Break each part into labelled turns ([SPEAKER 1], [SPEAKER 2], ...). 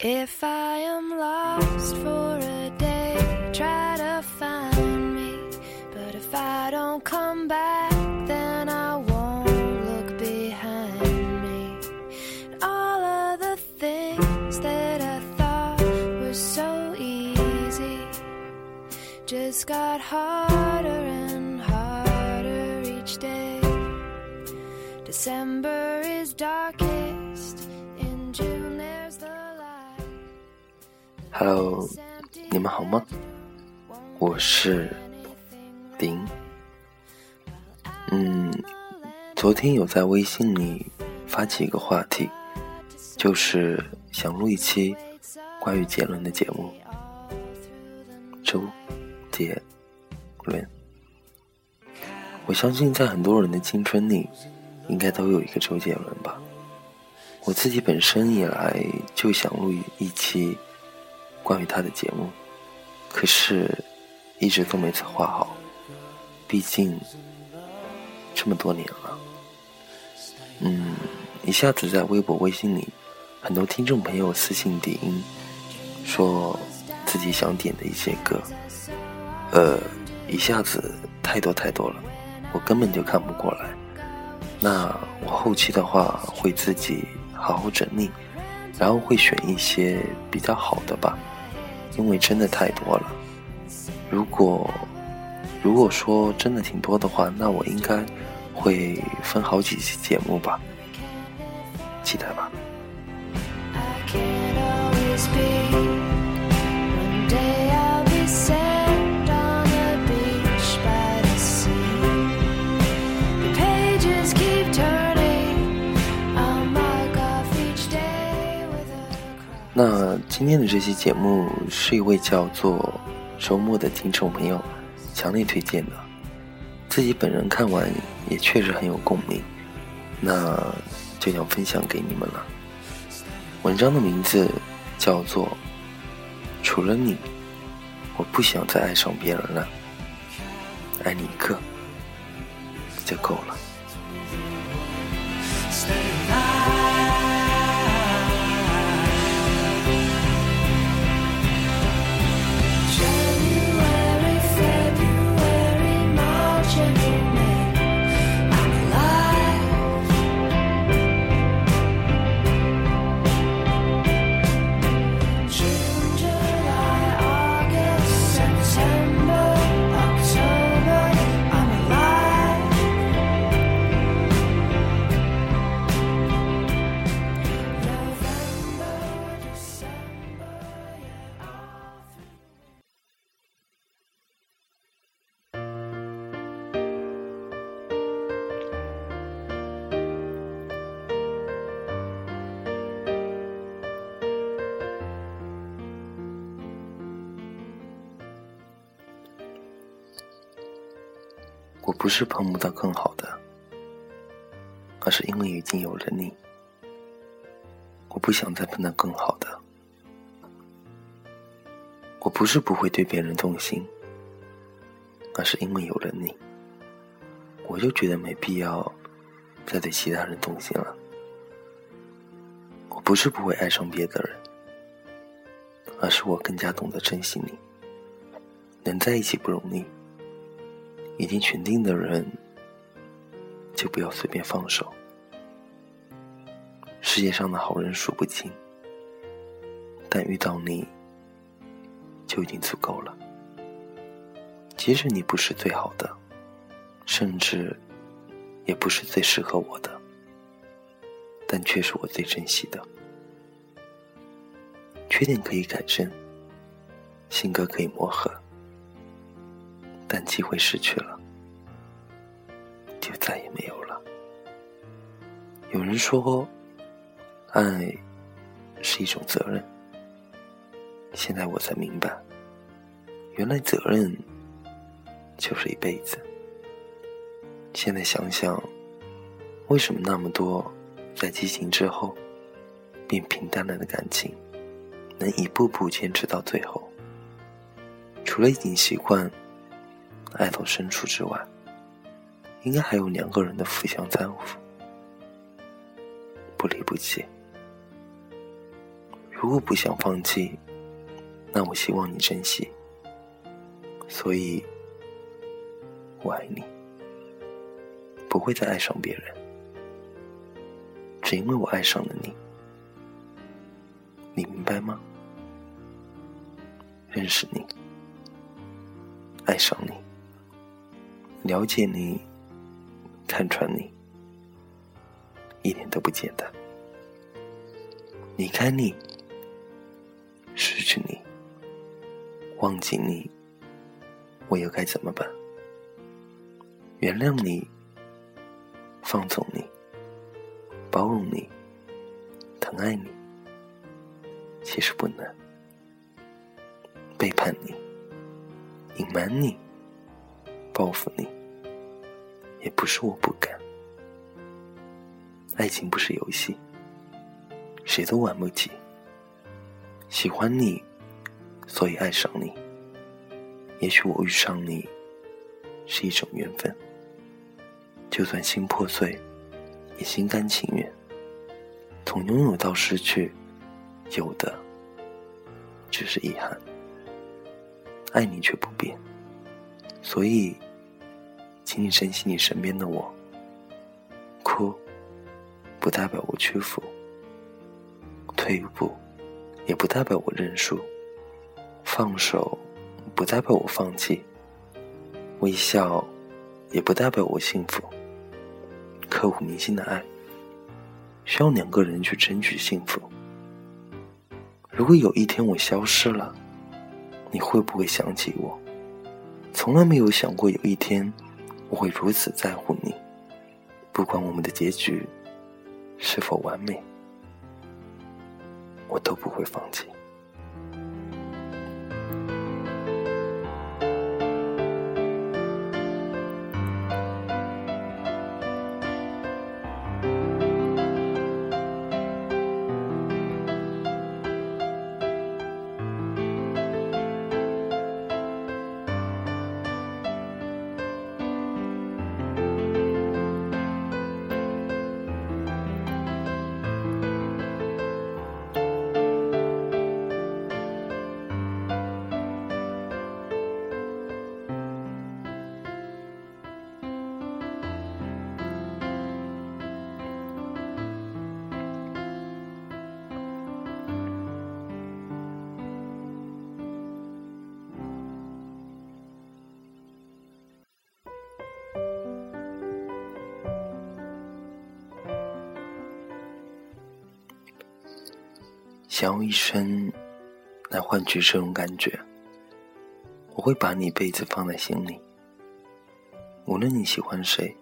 [SPEAKER 1] If I am lost for a day, try to find me. But if I don't come back, then I won't look behind me. And all of the things that I thought were so easy just got harder and harder each day. December
[SPEAKER 2] Hello，你们好吗？我是林。嗯，昨天有在微信里发起一个话题，就是想录一期关于杰伦的节目。周杰伦，我相信在很多人的青春里，应该都有一个周杰伦吧。我自己本身以来就想录一期关于他的节目，可是一直都没策划好。毕竟这么多年了，嗯，一下子在微博、微信里，很多听众朋友私信底音，说自己想点的一些歌，呃，一下子太多太多了，我根本就看不过来。那我后期的话会自己好好整理，然后会选一些比较好的吧，因为真的太多了。如果如果说真的挺多的话，那我应该会分好几期节目吧，期待吧。今天的这期节目是一位叫做周末的听众朋友。强烈推荐的，自己本人看完也确实很有共鸣，那就想分享给你们了。文章的名字叫做《除了你，我不想再爱上别人了，爱你一个就够了》。我不是碰不到更好的，而是因为已经有了你。我不想再碰到更好的。我不是不会对别人动心，而是因为有了你，我就觉得没必要再对其他人动心了。我不是不会爱上别的人，而是我更加懂得珍惜你。能在一起不容易。已经选定的人，就不要随便放手。世界上的好人数不清，但遇到你，就已经足够了。即使你不是最好的，甚至也不是最适合我的，但却是我最珍惜的。缺点可以改正，性格可以磨合。机会失去了，就再也没有了。有人说，爱是一种责任。现在我才明白，原来责任就是一辈子。现在想想，为什么那么多在激情之后变平淡了的感情，能一步步坚持到最后？除了已经习惯。爱到深处之外，应该还有两个人的互相搀扶，不离不弃。如果不想放弃，那我希望你珍惜。所以，我爱你，不会再爱上别人，只因为我爱上了你。你明白吗？认识你，爱上你，了解你，看穿你，一点都不简单。离开你，失去你，忘记你，我又该怎么办？原谅你，放纵你，包容你，疼爱你，其实不难。背叛你，隐瞒你，报复你，也不是我不敢。爱情不是游戏。谁都玩不起。喜欢你，所以爱上你。也许我遇上你是一种缘分。就算心破碎，也心甘情愿。从拥有到失去，有的只是遗憾。爱你却不变，所以，请你珍惜你身边的我。哭，不代表我屈服。退一步，也不代表我认输；放手，不代表我放弃；微笑，也不代表我幸福。刻骨铭心的爱，需要两个人去争取幸福。如果有一天我消失了，你会不会想起我？从来没有想过有一天我会如此在乎你，不管我们的结局是否完美。我都不会放弃。想用一生来换取这种感觉，我会把你一辈子放在心里。无论你喜欢谁，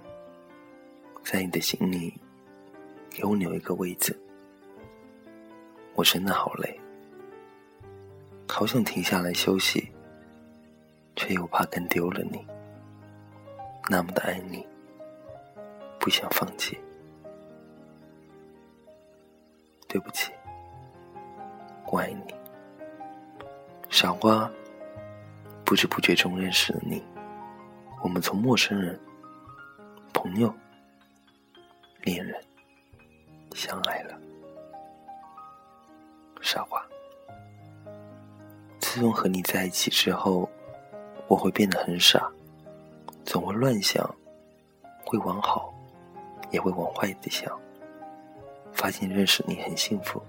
[SPEAKER 2] 在你的心里给我留一个位置。我真的好累，好想停下来休息，却又怕跟丢了你。那么的爱你，不想放弃。对不起。我爱你，傻瓜。不知不觉中认识了你，我们从陌生人、朋友、恋人相爱了。傻瓜，自从和你在一起之后，我会变得很傻，总会乱想，会往好，也会往坏的想。发现认识你很幸福。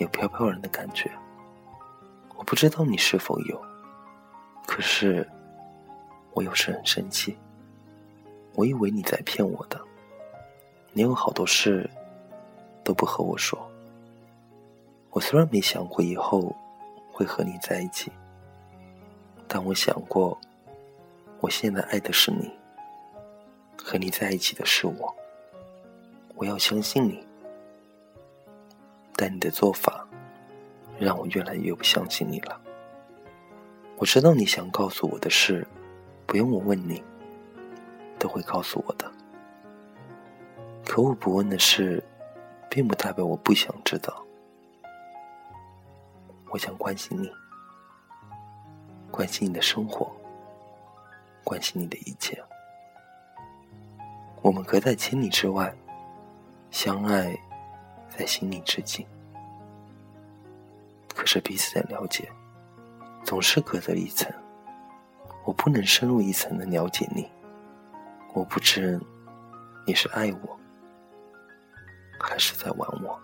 [SPEAKER 2] 有飘飘然的感觉，我不知道你是否有，可是我有时很生气。我以为你在骗我的，你有好多事都不和我说。我虽然没想过以后会和你在一起，但我想过，我现在爱的是你，和你在一起的是我。我要相信你。但你的做法，让我越来越不相信你了。我知道你想告诉我的事，不用我问你，都会告诉我的。可我不问的事，并不代表我不想知道。我想关心你，关心你的生活，关心你的一切。我们隔在千里之外，相爱。在心里致敬。可是彼此的了解总是隔着一层。我不能深入一层的了解你，我不知你是爱我还是在玩我，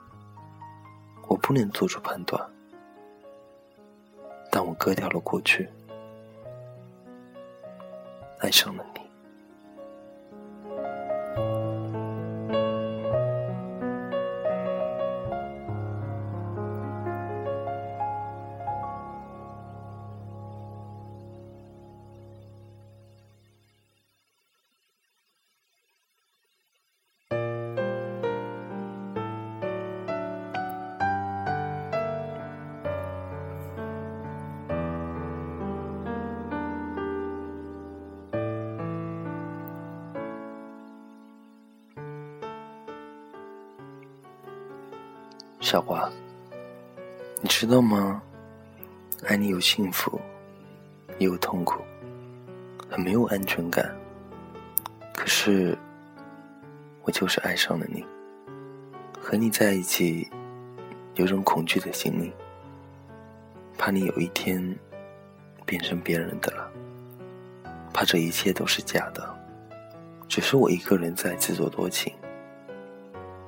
[SPEAKER 2] 我不能做出判断。但我割掉了过去，爱上了你。小花，你知道吗？爱你有幸福，也有痛苦，很没有安全感。可是，我就是爱上了你。和你在一起，有种恐惧的心理，怕你有一天变成别人的了，怕这一切都是假的，只是我一个人在自作多情。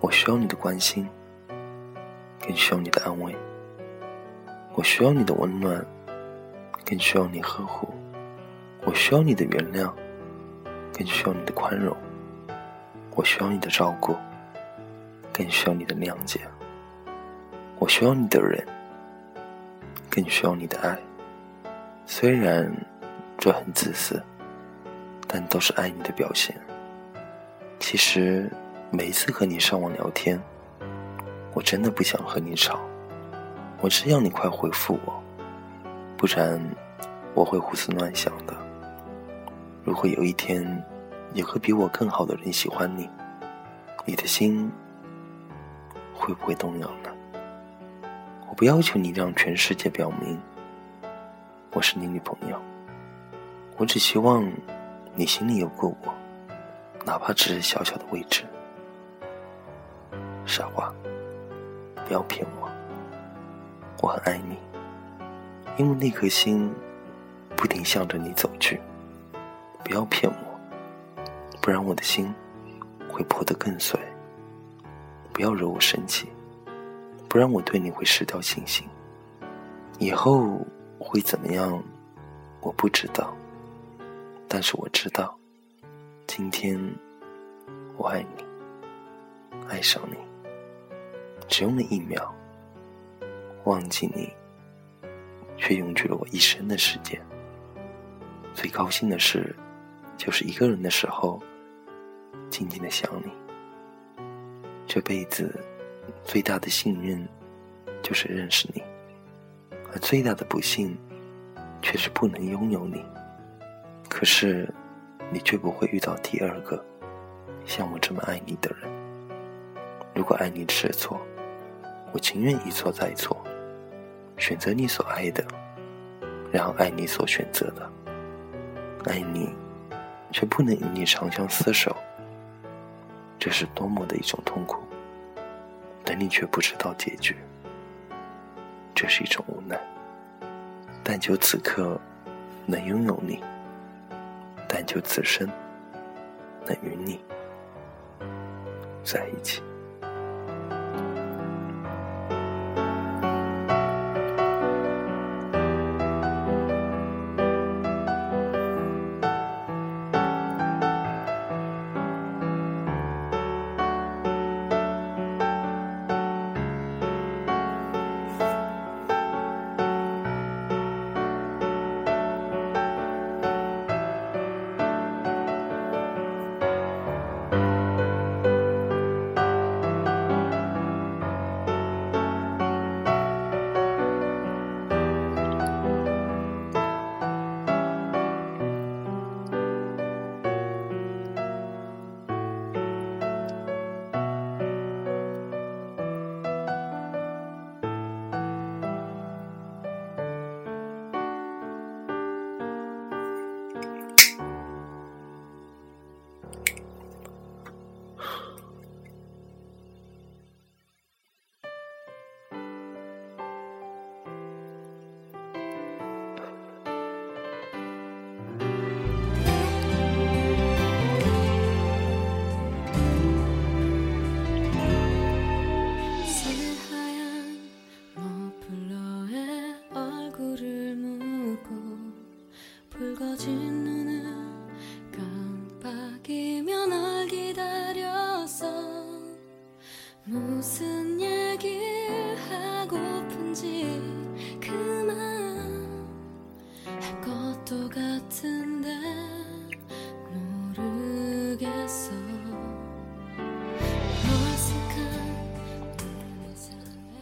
[SPEAKER 2] 我需要你的关心。更需要你的安慰，我需要你的温暖，更需要你呵护；我需要你的原谅，更需要你的宽容；我需要你的照顾，更需要你的谅解；我需要你的人，更需要你的爱。虽然这很自私，但都是爱你的表现。其实每一次和你上网聊天。我真的不想和你吵，我只要你快回复我，不然我会胡思乱想的。如果有一天有个比我更好的人喜欢你，你的心会不会动摇呢？我不要求你让全世界表明我是你女朋友，我只希望你心里有个我，哪怕只是小小的位置。傻瓜。不要骗我，我很爱你，因为那颗心不停向着你走去。不要骗我，不然我的心会破得更碎。不要惹我生气，不然我对你会失掉信心。以后会怎么样，我不知道，但是我知道，今天我爱你，爱上你。只用了一秒，忘记你，却用去了我一生的时间。最高兴的事，就是一个人的时候，静静的想你。这辈子最大的幸运，就是认识你；而最大的不幸，却是不能拥有你。可是，你却不会遇到第二个像我这么爱你的人。如果爱你是错，我情愿一错再错，选择你所爱的，然后爱你所选择的。爱你，却不能与你长相厮守，这是多么的一种痛苦。但你却不知道结局，这是一种无奈。但求此刻能拥有你，但求此生能与你在一起。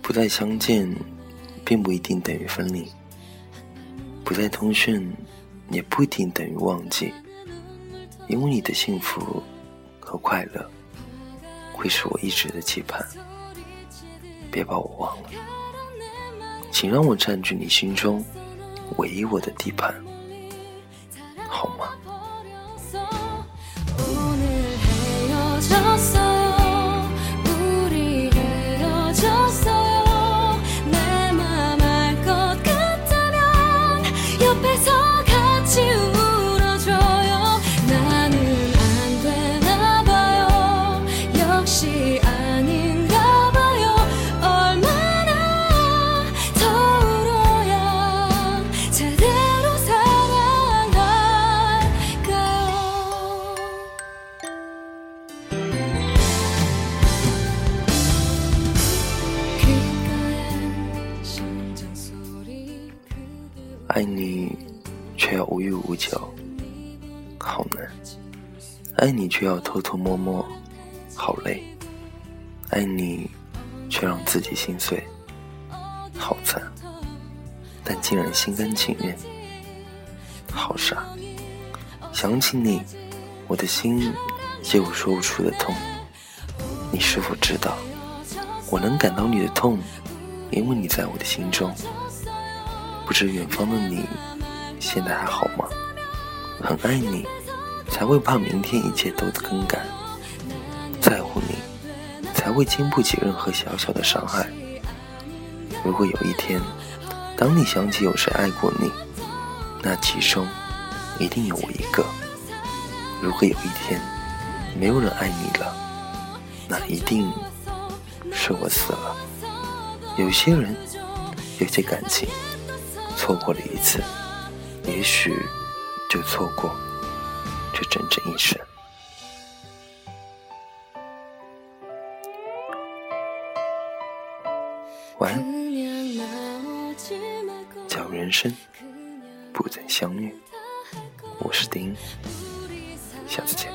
[SPEAKER 3] 不再相见并不一定等于分离不再通讯也不一定等于忘记。因为你的幸福和快乐会是我一直的期盼别把我忘了。请让我占据你心中唯一我的地盘。好难；爱你，却要偷偷摸摸，好累；爱你，却让自己心碎，好惨。但竟然心甘情愿，好傻。想起你，我的心也有说不出的痛。你是否知道，我能感到你的痛，因为你在我的心中。不知远方的你，现在还好吗？很爱你，才会怕明天一切都更改；在乎你，才会经不起任何小小的伤害。如果有一天，当你想起有谁爱过你，那其中一定有我一个。如果有一天，没有人爱你了，那一定是我死了。有些人，有些感情。错过了一次，也许就错过这整整一生。晚安，假如人生不曾相遇，我是丁，下次见。